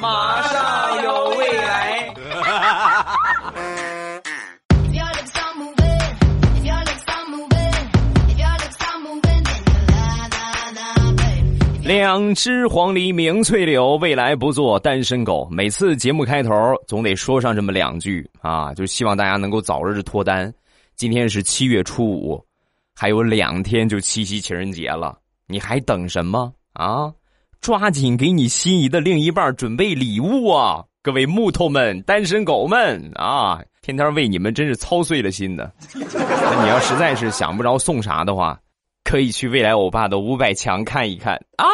马上有未来。两只黄鹂鸣翠柳，未来不做单身狗。每次节目开头总得说上这么两句啊，就希望大家能够早日脱单。今天是七月初五，还有两天就七夕情人节了，你还等什么啊？抓紧给你心仪的另一半准备礼物啊！各位木头们、单身狗们啊，天天为你们真是操碎了心的。那你要实在是想不着送啥的话，可以去未来欧巴的五百强看一看啊！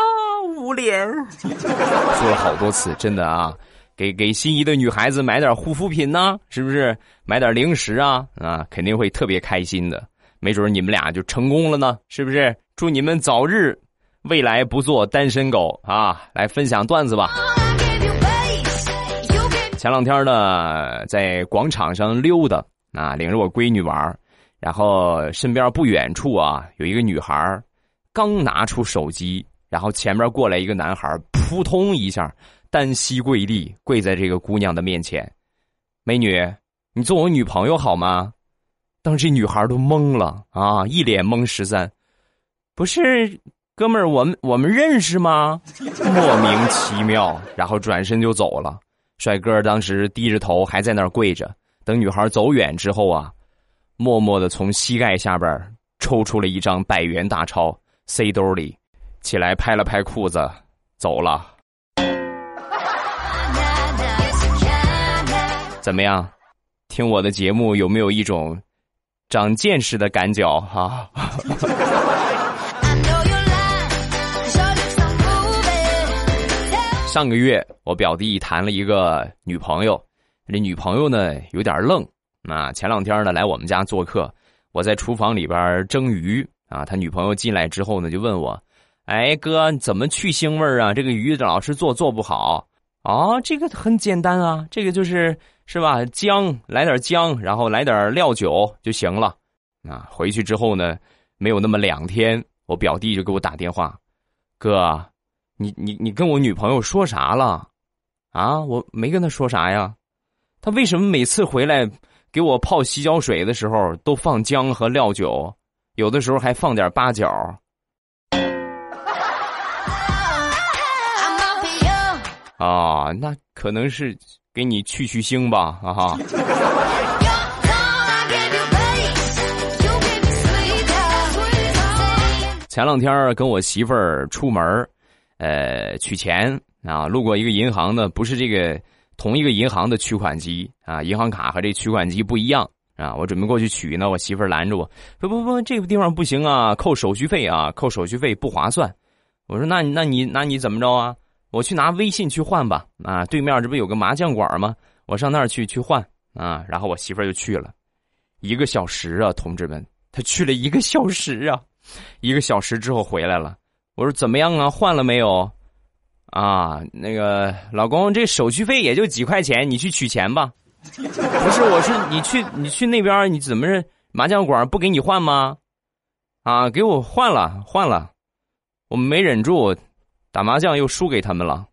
捂脸，说了好多次，真的啊，给给心仪的女孩子买点护肤品呢，是不是？买点零食啊啊，肯定会特别开心的。没准你们俩就成功了呢，是不是？祝你们早日。未来不做单身狗啊！来分享段子吧。前两天呢，在广场上溜达啊，领着我闺女玩然后身边不远处啊，有一个女孩刚拿出手机，然后前面过来一个男孩扑通一下单膝跪地，跪在这个姑娘的面前：“美女，你做我女朋友好吗？”当时女孩都懵了啊，一脸懵十三，不是。哥们儿，我们我们认识吗？莫名其妙，然后转身就走了。帅哥当时低着头还在那儿跪着，等女孩走远之后啊，默默的从膝盖下边抽出了一张百元大钞，塞兜里，起来拍了拍裤子，走了。怎么样？听我的节目有没有一种长见识的感觉？哈。上个月，我表弟谈了一个女朋友，这女朋友呢有点愣啊。前两天呢来我们家做客，我在厨房里边蒸鱼啊。他女朋友进来之后呢，就问我：“哎哥，怎么去腥味啊？这个鱼老是做做不好啊？”这个很简单啊，这个就是是吧？姜来点姜，然后来点料酒就行了。啊，回去之后呢，没有那么两天，我表弟就给我打电话，哥。你你你跟我女朋友说啥了？啊，我没跟她说啥呀。她为什么每次回来给我泡洗脚水的时候都放姜和料酒，有的时候还放点八角？啊，那可能是给你去去腥吧，哈哈。前两天跟我媳妇儿出门呃，取钱啊，路过一个银行呢，不是这个同一个银行的取款机啊，银行卡和这取款机不一样啊。我准备过去取呢，我媳妇拦着我，不不不，这个地方不行啊，扣手续费啊，扣手续费不划算。我说那那你那你怎么着啊？我去拿微信去换吧啊，对面这不有个麻将馆吗？我上那儿去去换啊。然后我媳妇就去了，一个小时啊，同志们，他去了一个小时啊，一个小时之后回来了。我说怎么样啊？换了没有？啊，那个老公，这手续费也就几块钱，你去取钱吧。不是，我是你去，你去那边，你怎么是？麻将馆不给你换吗？啊，给我换了，换了。我没忍住，打麻将又输给他们了。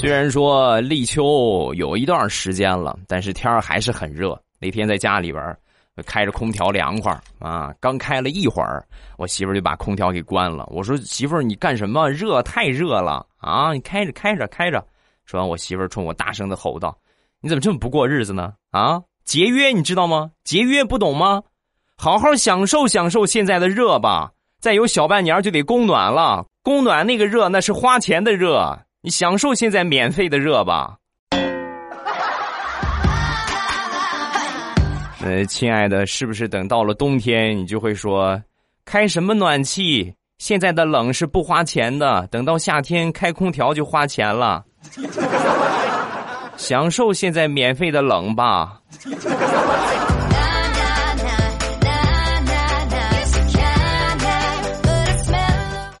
虽然说立秋有一段时间了，但是天还是很热。那天在家里边开着空调凉快啊，刚开了一会儿，我媳妇就把空调给关了。我说：“媳妇，你干什么？热，太热了啊！你开着，开着，开着。”说完，我媳妇冲我大声的吼道：“你怎么这么不过日子呢？啊，节约，你知道吗？节约不懂吗？好好享受享受现在的热吧。再有小半年就得供暖了，供暖那个热那是花钱的热。”你享受现在免费的热吧，呃，亲爱的，是不是等到了冬天，你就会说，开什么暖气？现在的冷是不花钱的，等到夏天开空调就花钱了。享受现在免费的冷吧。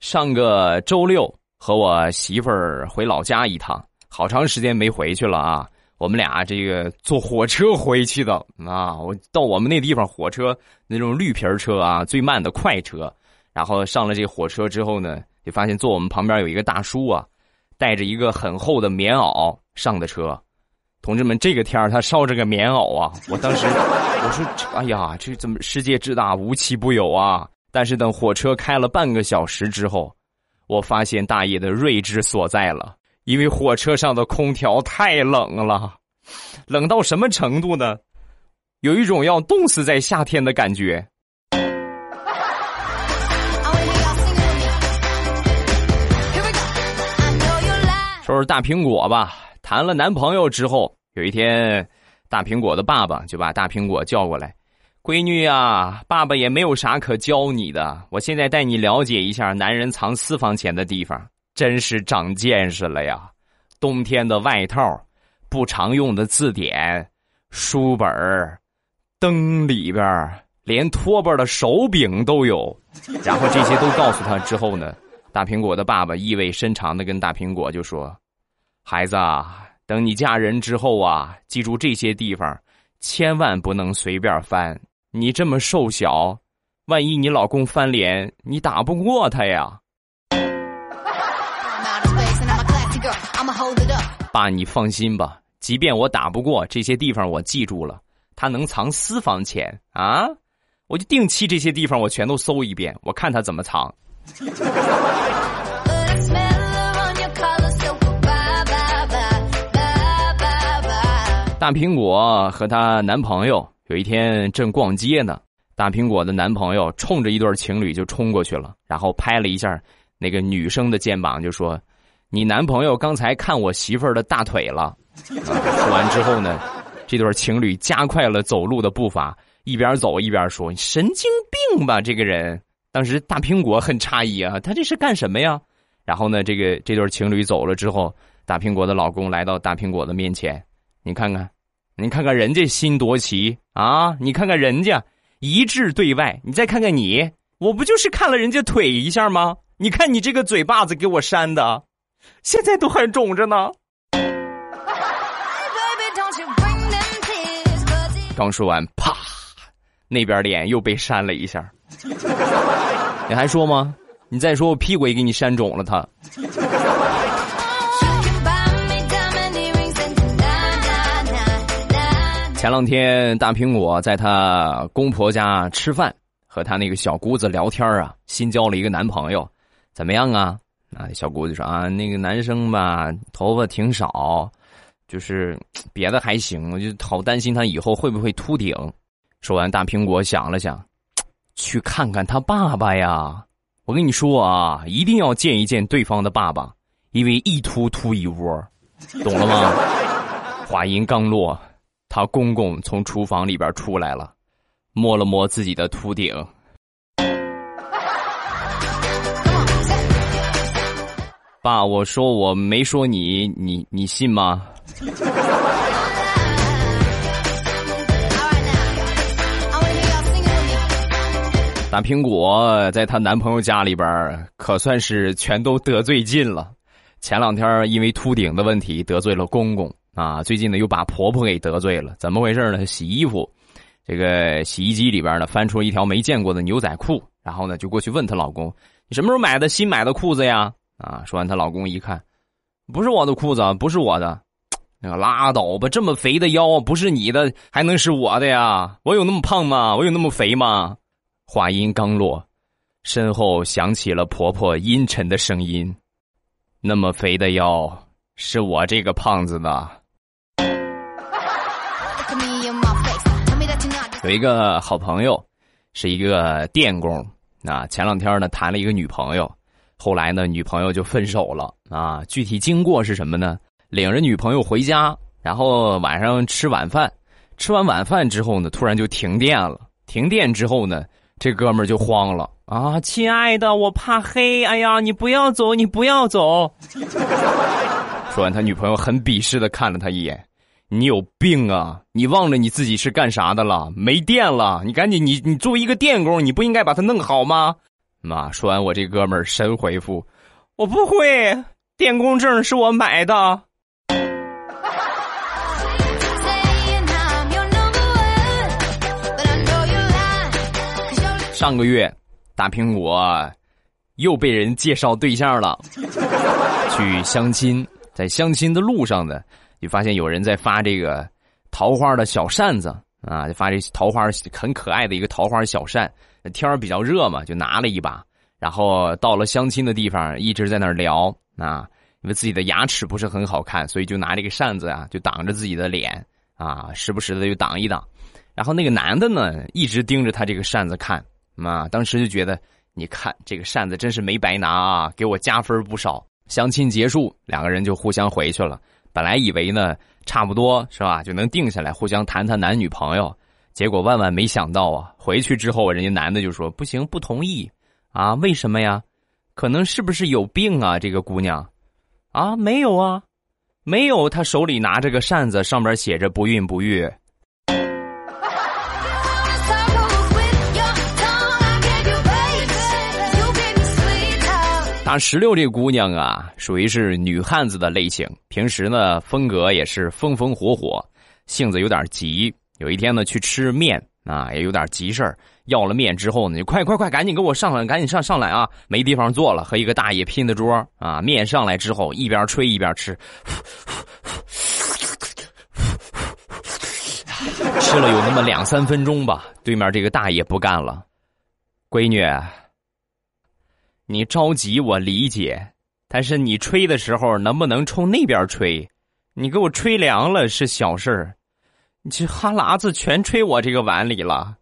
上个周六。和我媳妇儿回老家一趟，好长时间没回去了啊！我们俩这个坐火车回去的啊，我到我们那地方火车那种绿皮儿车啊，最慢的快车。然后上了这火车之后呢，就发现坐我们旁边有一个大叔啊，带着一个很厚的棉袄上的车。同志们，这个天儿他烧着个棉袄啊！我当时 我说：“哎呀，这怎么世界之大无奇不有啊！”但是等火车开了半个小时之后，我发现大爷的睿智所在了。因为火车上的空调太冷了，冷到什么程度呢？有一种要冻死在夏天的感觉。说说大苹果吧，谈了男朋友之后，有一天，大苹果的爸爸就把大苹果叫过来：“闺女啊，爸爸也没有啥可教你的，我现在带你了解一下男人藏私房钱的地方。”真是长见识了呀！冬天的外套、不常用的字典、书本儿灯里边连拖把的手柄都有。然后这些都告诉他之后呢，大苹果的爸爸意味深长的跟大苹果就说：“孩子啊，等你嫁人之后啊，记住这些地方，千万不能随便翻。你这么瘦小，万一你老公翻脸，你打不过他呀。”爸，你放心吧，即便我打不过这些地方，我记住了，他能藏私房钱啊，我就定期这些地方我全都搜一遍，我看他怎么藏。大苹果和她男朋友有一天正逛街呢，大苹果的男朋友冲着一对情侣就冲过去了，然后拍了一下那个女生的肩膀，就说。你男朋友刚才看我媳妇儿的大腿了。说完之后呢，这对情侣加快了走路的步伐，一边走一边说：“神经病吧，这个人！”当时大苹果很诧异啊，他这是干什么呀？然后呢，这个这对情侣走了之后，大苹果的老公来到大苹果的面前，你看看，你看看人家心多齐啊！你看看人家一致对外，你再看看你，我不就是看了人家腿一下吗？你看你这个嘴巴子给我扇的。现在都还肿着呢。刚说完，啪，那边脸又被扇了一下。你还说吗？你再说，我屁股也给你扇肿了。他。前两天，大苹果在她公婆家吃饭，和她那个小姑子聊天啊，新交了一个男朋友，怎么样啊？啊，小姑子说啊，那个男生吧，头发挺少，就是别的还行，我就好担心他以后会不会秃顶。说完，大苹果想了想，去看看他爸爸呀。我跟你说啊，一定要见一见对方的爸爸，因为一秃秃一窝，懂了吗？话音刚落，他公公从厨房里边出来了，摸了摸自己的秃顶。爸，我说我没说你，你你信吗？大苹果在她男朋友家里边可算是全都得罪尽了。前两天因为秃顶的问题得罪了公公啊，最近呢又把婆婆给得罪了。怎么回事呢？洗衣服，这个洗衣机里边呢翻出一条没见过的牛仔裤，然后呢就过去问她老公：“你什么时候买的新买的裤子呀？”啊！说完，她老公一看，不是我的裤子，不是我的，那个拉倒吧！这么肥的腰，不是你的，还能是我的呀？我有那么胖吗？我有那么肥吗？话音刚落，身后响起了婆婆阴沉的声音：“那么肥的腰，是我这个胖子的。”有一个好朋友，是一个电工，啊，前两天呢谈了一个女朋友。后来呢，女朋友就分手了啊。具体经过是什么呢？领着女朋友回家，然后晚上吃晚饭，吃完晚饭之后呢，突然就停电了。停电之后呢，这哥们儿就慌了啊！亲爱的，我怕黑。哎呀，你不要走，你不要走。说完，他女朋友很鄙视的看了他一眼：“你有病啊你忘了你自己是干啥的了没电了你赶紧你你作为一个电工你不应该把它弄好吗？妈说完我这哥们儿神回复我不会电工证是我买的。上个月大苹果又被人介绍对象了去相亲在相亲的路上呢就发现有人在发这个桃花的小扇子啊，就发这桃花很可爱的一个桃花小扇。天儿比较热嘛，就拿了一把，然后到了相亲的地方，一直在那儿聊啊。因为自己的牙齿不是很好看，所以就拿这个扇子啊，就挡着自己的脸啊，时不时的就挡一挡。然后那个男的呢，一直盯着他这个扇子看啊，当时就觉得，你看这个扇子真是没白拿啊，给我加分不少。相亲结束，两个人就互相回去了。本来以为呢，差不多是吧，就能定下来，互相谈谈男女朋友。结果万万没想到啊，回去之后，人家男的就说不行，不同意啊？为什么呀？可能是不是有病啊？这个姑娘。啊，没有啊，没有。他手里拿着个扇子，上边写着“不孕不育”。大石榴这姑娘啊，属于是女汉子的类型，平时呢风格也是风风火火，性子有点急。有一天呢，去吃面啊，也有点急事儿。要了面之后呢，就快快快，赶紧给我上来，赶紧上上来啊！没地方坐了，和一个大爷拼的桌啊。面上来之后，一边吹一边吃，吃了有那么两三分钟吧。对面这个大爷不干了，闺女，你着急我理解，但是你吹的时候能不能冲那边吹？你给我吹凉了是小事儿，你这哈喇子全吹我这个碗里了。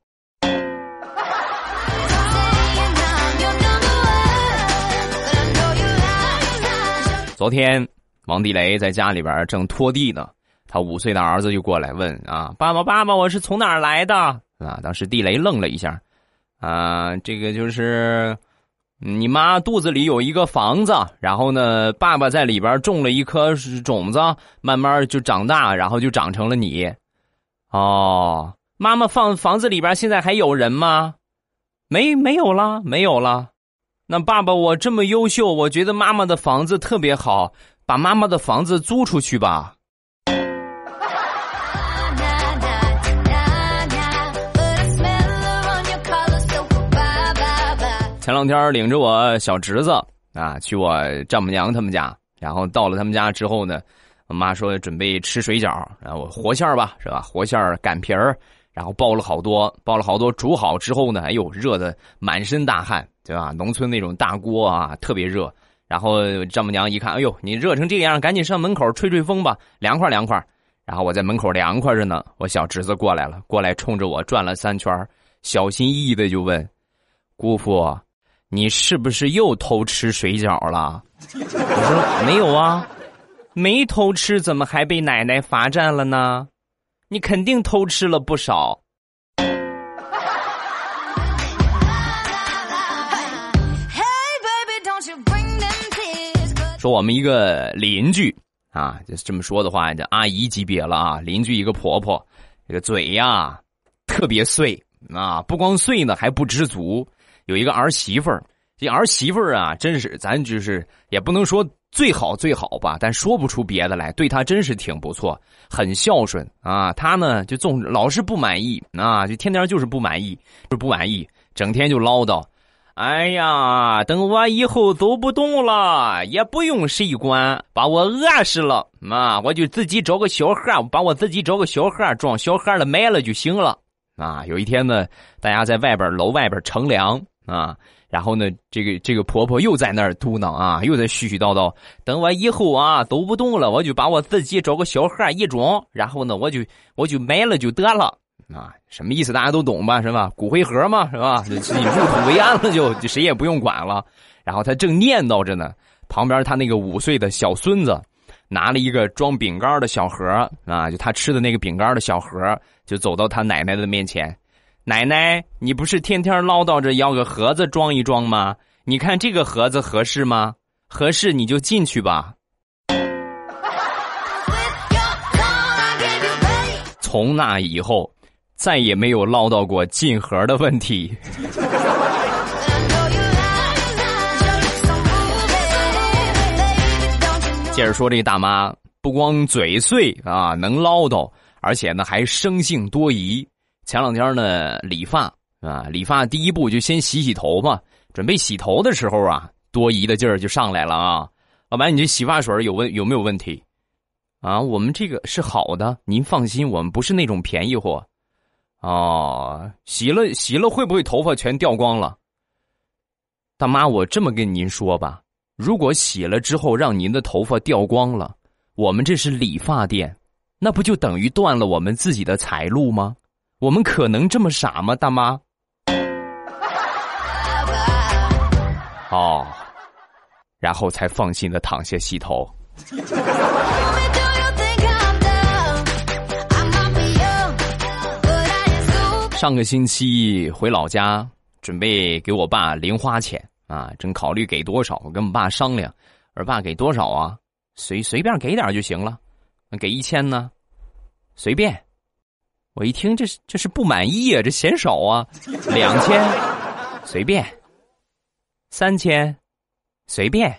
昨天，王地雷在家里边正拖地呢，他五岁的儿子就过来问啊：“爸爸，爸爸，我是从哪儿来的？”啊，当时地雷愣了一下，啊，这个就是你妈肚子里有一个房子，然后呢，爸爸在里边种了一颗种子，慢慢就长大，然后就长成了你。哦，妈妈放房子里边现在还有人吗？没，没有了，没有了。那爸爸，我这么优秀，我觉得妈妈的房子特别好，把妈妈的房子租出去吧。前两天领着我小侄子啊，去我丈母娘他们家，然后到了他们家之后呢，我妈说准备吃水饺，然后活馅儿吧，是吧？活馅儿擀皮儿，然后包了好多，包了好多，煮好之后呢，哎呦，热的满身大汗。对吧？农村那种大锅啊，特别热。然后丈母娘一看，哎呦，你热成这样，赶紧上门口吹吹风吧，凉快凉快。然后我在门口凉快着呢，我小侄子过来了，过来冲着我转了三圈，小心翼翼的就问：“姑父，你是不是又偷吃水饺了？”我说：“没有啊，没偷吃，怎么还被奶奶罚站了呢？你肯定偷吃了不少。”说我们一个邻居啊，就这么说的话，这阿姨级别了啊。邻居一个婆婆，这个嘴呀特别碎啊，不光碎呢，还不知足。有一个儿媳妇儿，这儿媳妇儿啊，真是咱就是也不能说最好最好吧，但说不出别的来，对她真是挺不错，很孝顺啊。她呢就总老是不满意啊，就天天就是不满意，就不满意，整天就唠叨。哎呀，等我以后走不动了，也不用谁管，把我饿死了，啊，我就自己找个小盒，把我自己找个小盒装小盒的卖了就行了。啊，有一天呢，大家在外边楼外边乘凉啊，然后呢，这个这个婆婆又在那儿嘟囔啊，又在絮絮叨叨，等我以后啊走不动了，我就把我自己找个小盒一装，然后呢，我就我就埋了就得了。啊，什么意思？大家都懂吧？是吧？骨灰盒嘛，是吧？自己入土为安了，就就谁也不用管了。然后他正念叨着呢，旁边他那个五岁的小孙子拿了一个装饼干的小盒啊，就他吃的那个饼干的小盒，就走到他奶奶的面前。奶奶，你不是天天唠叨着要个盒子装一装吗？你看这个盒子合适吗？合适你就进去吧。从那以后。再也没有唠叨过进盒的问题。接着说这大妈，不光嘴碎啊，能唠叨，而且呢还生性多疑。前两天呢理发啊，理发第一步就先洗洗头嘛。准备洗头的时候啊，多疑的劲儿就上来了啊。老板，你这洗发水有问有没有问题？啊，我们这个是好的，您放心，我们不是那种便宜货。哦，洗了洗了会不会头发全掉光了？大妈，我这么跟您说吧，如果洗了之后让您的头发掉光了，我们这是理发店，那不就等于断了我们自己的财路吗？我们可能这么傻吗，大妈？哦，然后才放心的躺下洗头。上个星期回老家，准备给我爸零花钱啊，正考虑给多少，我跟我爸商量，我说爸给多少啊？随随便给点就行了，给一千呢？随便。我一听这是这是不满意啊，这嫌少啊，两千，随便。三千，随便。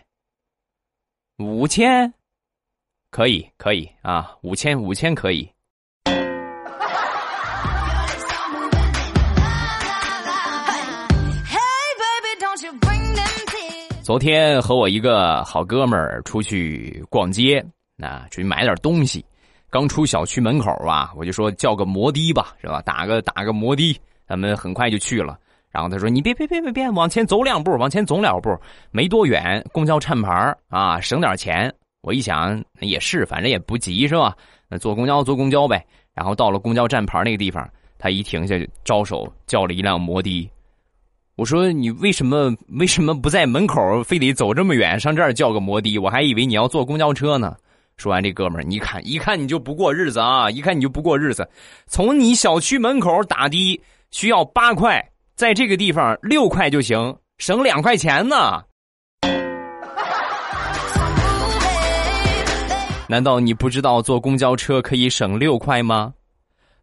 五千，可以可以啊，五千五千可以。昨天和我一个好哥们儿出去逛街，啊，出去买点东西。刚出小区门口啊，我就说叫个摩的吧，是吧？打个打个摩的，咱们很快就去了。然后他说：“你别别别别别，往前走两步，往前走两步，没多远，公交站牌啊，省点钱。”我一想也是，反正也不急，是吧？那坐公交坐公交呗。然后到了公交站牌那个地方，他一停下，招手叫了一辆摩的。我说你为什么为什么不在门口，非得走这么远上这儿叫个摩的？我还以为你要坐公交车呢。说完，这哥们儿，你看一看你就不过日子啊！一看你就不过日子。从你小区门口打的需要八块，在这个地方六块就行，省两块钱呢。难道你不知道坐公交车可以省六块吗？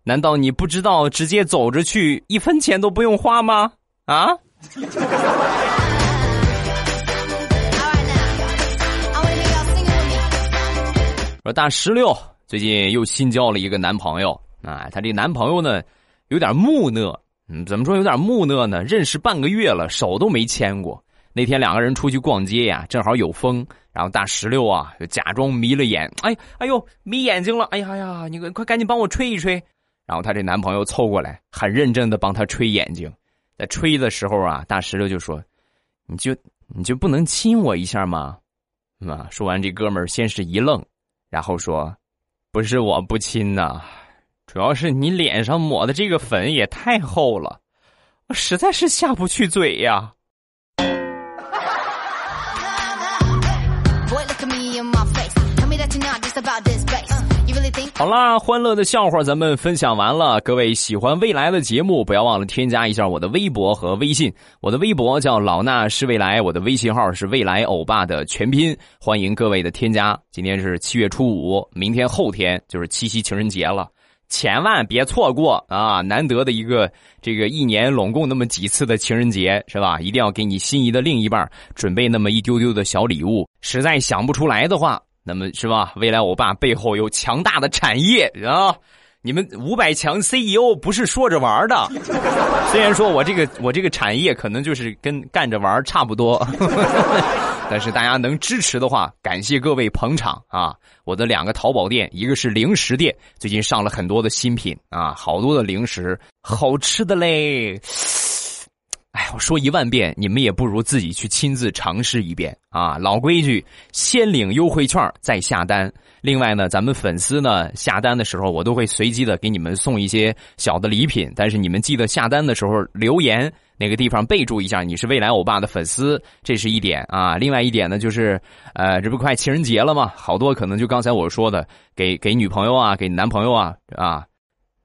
难道你不知道直接走着去一分钱都不用花吗？啊？说大石榴最近又新交了一个男朋友啊，她这男朋友呢有点木讷，嗯，怎么说有点木讷呢？认识半个月了，手都没牵过。那天两个人出去逛街呀，正好有风，然后大石榴啊就假装迷了眼，哎哎呦迷眼睛了，哎呀呀，你快赶紧帮我吹一吹。然后她这男朋友凑过来，很认真的帮她吹眼睛。在吹的时候啊，大石榴就说：“你就你就不能亲我一下吗？”啊，说完这哥们儿先是一愣，然后说：“不是我不亲呐，主要是你脸上抹的这个粉也太厚了，我实在是下不去嘴呀。”好啦，欢乐的笑话咱们分享完了。各位喜欢未来的节目，不要忘了添加一下我的微博和微信。我的微博叫老衲是未来，我的微信号是未来欧巴的全拼。欢迎各位的添加。今天是七月初五，明天后天就是七夕情人节了，千万别错过啊！难得的一个这个一年拢共那么几次的情人节，是吧？一定要给你心仪的另一半准备那么一丢丢的小礼物。实在想不出来的话。那么是吧？未来欧巴背后有强大的产业啊！你们五百强 CEO 不是说着玩的。虽然说我这个我这个产业可能就是跟干着玩差不多，但是大家能支持的话，感谢各位捧场啊！我的两个淘宝店，一个是零食店，最近上了很多的新品啊，好多的零食，好吃的嘞。哎，我说一万遍，你们也不如自己去亲自尝试一遍啊！老规矩，先领优惠券再下单。另外呢，咱们粉丝呢下单的时候，我都会随机的给你们送一些小的礼品。但是你们记得下单的时候留言那个地方备注一下你是未来欧巴的粉丝，这是一点啊。另外一点呢，就是呃，这不快情人节了吗？好多可能就刚才我说的，给给女朋友啊，给男朋友啊啊。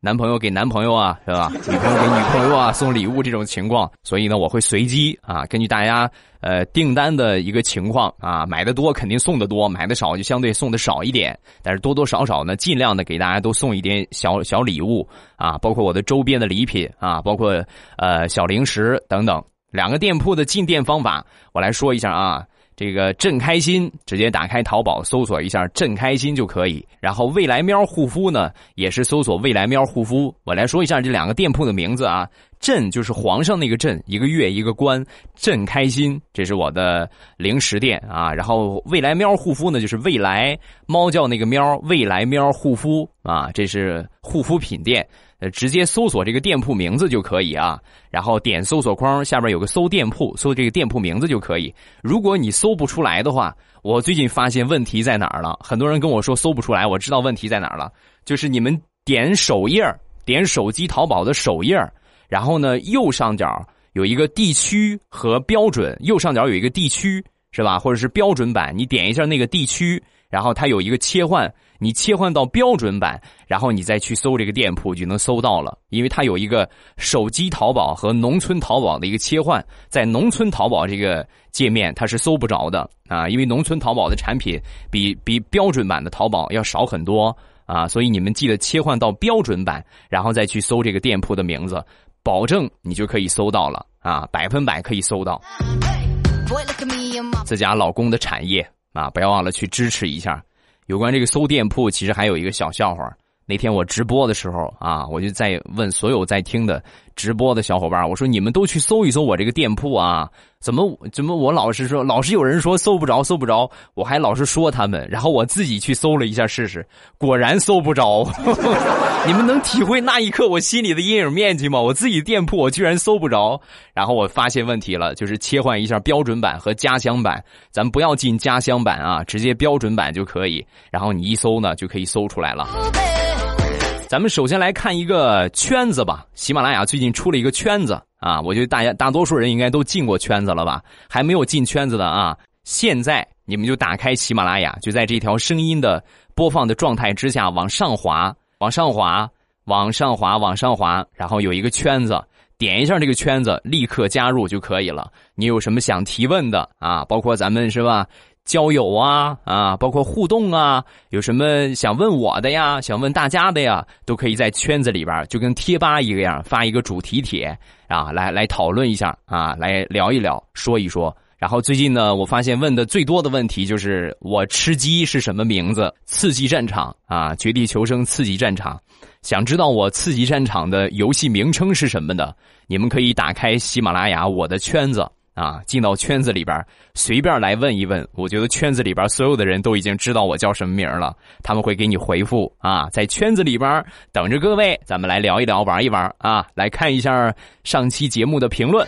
男朋友给男朋友啊，是吧？女朋友给女朋友啊，送礼物这种情况，所以呢，我会随机啊，根据大家呃订单的一个情况啊，买的多肯定送的多，买的少就相对送的少一点。但是多多少少呢，尽量的给大家都送一点小小礼物啊，包括我的周边的礼品啊，包括呃小零食等等。两个店铺的进店方法，我来说一下啊。这个朕开心，直接打开淘宝搜索一下“朕开心”就可以。然后未来喵护肤呢，也是搜索“未来喵护肤”。我来说一下这两个店铺的名字啊，“朕就是皇上那个朕，一个月一个官，朕开心，这是我的零食店啊。然后未来喵护肤呢，就是未来猫叫那个喵，未来喵护肤啊，这是护肤品店。呃，直接搜索这个店铺名字就可以啊，然后点搜索框下边有个搜店铺，搜这个店铺名字就可以。如果你搜不出来的话，我最近发现问题在哪儿了？很多人跟我说搜不出来，我知道问题在哪儿了，就是你们点首页，点手机淘宝的首页，然后呢右上角有一个地区和标准，右上角有一个地区是吧？或者是标准版，你点一下那个地区。然后它有一个切换，你切换到标准版，然后你再去搜这个店铺就能搜到了，因为它有一个手机淘宝和农村淘宝的一个切换，在农村淘宝这个界面它是搜不着的啊，因为农村淘宝的产品比比标准版的淘宝要少很多啊，所以你们记得切换到标准版，然后再去搜这个店铺的名字，保证你就可以搜到了啊，百分百可以搜到自家老公的产业。啊，不要忘了去支持一下。有关这个搜店铺，其实还有一个小笑话。那天我直播的时候啊，我就在问所有在听的直播的小伙伴，我说你们都去搜一搜我这个店铺啊。怎么怎么我老是说，老是有人说搜不着，搜不着，我还老是说他们，然后我自己去搜了一下试试，果然搜不着。你们能体会那一刻我心里的阴影面积吗？我自己店铺我居然搜不着，然后我发现问题了，就是切换一下标准版和家乡版，咱不要进家乡版啊，直接标准版就可以，然后你一搜呢就可以搜出来了。咱们首先来看一个圈子吧，喜马拉雅最近出了一个圈子啊，我觉得大家大多数人应该都进过圈子了吧？还没有进圈子的啊，现在你们就打开喜马拉雅，就在这条声音的播放的状态之下往上滑，往上滑，往上滑，往上滑，然后有一个圈子，点一下这个圈子，立刻加入就可以了。你有什么想提问的啊？包括咱们是吧？交友啊啊，包括互动啊，有什么想问我的呀？想问大家的呀，都可以在圈子里边，就跟贴吧一个样，发一个主题帖啊，来来讨论一下啊，来聊一聊，说一说。然后最近呢，我发现问的最多的问题就是我吃鸡是什么名字？刺激战场啊，绝地求生刺激战场。想知道我刺激战场的游戏名称是什么的？你们可以打开喜马拉雅我的圈子。啊，进到圈子里边，随便来问一问，我觉得圈子里边所有的人都已经知道我叫什么名了，他们会给你回复啊，在圈子里边等着各位，咱们来聊一聊，玩一玩啊，来看一下上期节目的评论。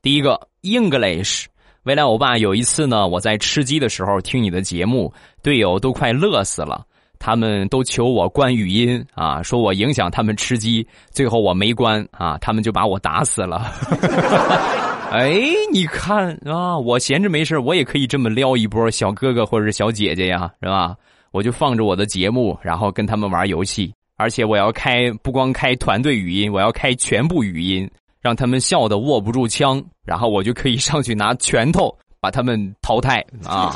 第一个 English，未来欧巴有一次呢，我在吃鸡的时候听你的节目，队友都快乐死了。他们都求我关语音啊，说我影响他们吃鸡，最后我没关啊，他们就把我打死了。哎，你看啊，我闲着没事我也可以这么撩一波小哥哥或者是小姐姐呀，是吧？我就放着我的节目，然后跟他们玩游戏，而且我要开不光开团队语音，我要开全部语音，让他们笑得握不住枪，然后我就可以上去拿拳头把他们淘汰啊。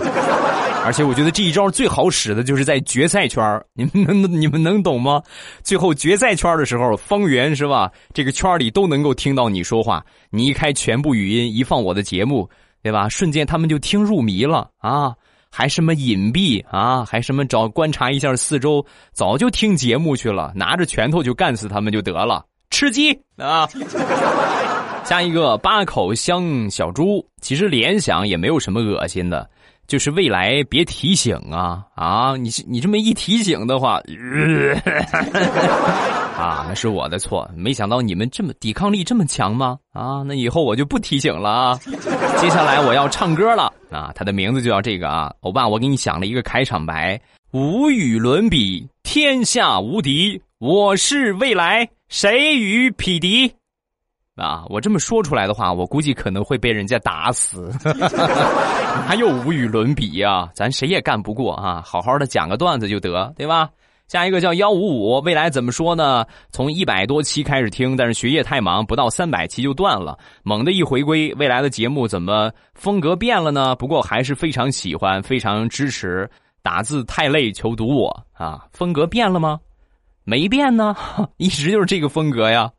而且我觉得这一招最好使的就是在决赛圈 你们能你们能懂吗？最后决赛圈的时候，方圆是吧？这个圈里都能够听到你说话。你一开全部语音，一放我的节目，对吧？瞬间他们就听入迷了啊！还什么隐蔽啊？还什么找观察一下四周，早就听节目去了，拿着拳头就干死他们就得了。吃鸡啊！下一个八口香小猪，其实联想也没有什么恶心的。就是未来别提醒啊啊！你你这么一提醒的话，啊，那是我的错。没想到你们这么抵抗力这么强吗？啊，那以后我就不提醒了啊。接下来我要唱歌了啊，他的名字就叫这个啊。欧巴，我给你想了一个开场白：无与伦比，天下无敌，我是未来，谁与匹敌？啊，我这么说出来的话，我估计可能会被人家打死。哪有无与伦比呀？咱谁也干不过啊！好好的讲个段子就得，对吧？下一个叫幺五五，未来怎么说呢？从一百多期开始听，但是学业太忙，不到三百期就断了。猛的一回归，未来的节目怎么风格变了呢？不过还是非常喜欢，非常支持。打字太累，求读我啊！风格变了吗？没变呢，一直就是这个风格呀。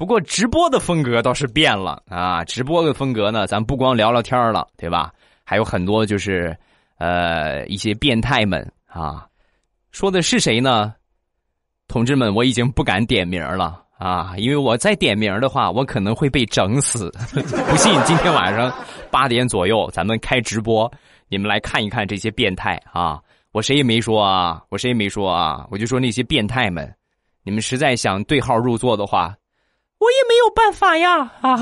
不过直播的风格倒是变了啊！直播的风格呢，咱不光聊聊天了，对吧？还有很多就是，呃，一些变态们啊，说的是谁呢？同志们，我已经不敢点名了啊，因为我再点名的话，我可能会被整死。不信，今天晚上八点左右咱们开直播，你们来看一看这些变态啊！我谁也没说啊，我谁也没说啊，我就说那些变态们，你们实在想对号入座的话，我也没有办法呀啊！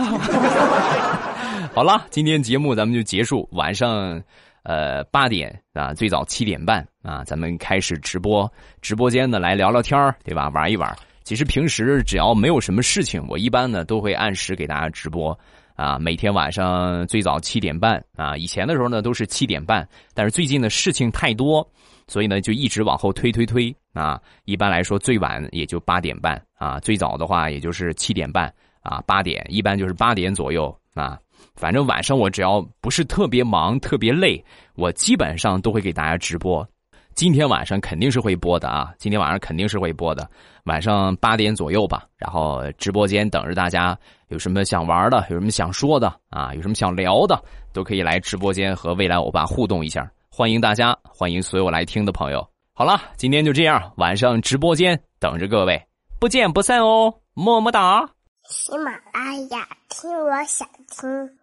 好了，今天节目咱们就结束，晚上。呃，八点啊，最早七点半啊，咱们开始直播，直播间呢来聊聊天对吧？玩一玩。其实平时只要没有什么事情，我一般呢都会按时给大家直播啊。每天晚上最早七点半啊，以前的时候呢都是七点半，但是最近的事情太多，所以呢就一直往后推推推啊。一般来说最晚也就八点半啊，最早的话也就是七点半啊，八点一般就是八点左右啊。反正晚上我只要不是特别忙、特别累，我基本上都会给大家直播。今天晚上肯定是会播的啊！今天晚上肯定是会播的，晚上八点左右吧。然后直播间等着大家，有什么想玩的，有什么想说的啊，有什么想聊的，都可以来直播间和未来欧巴互动一下。欢迎大家，欢迎所有来听的朋友。好了，今天就这样，晚上直播间等着各位，不见不散哦！么么哒。喜马拉雅，听我想听。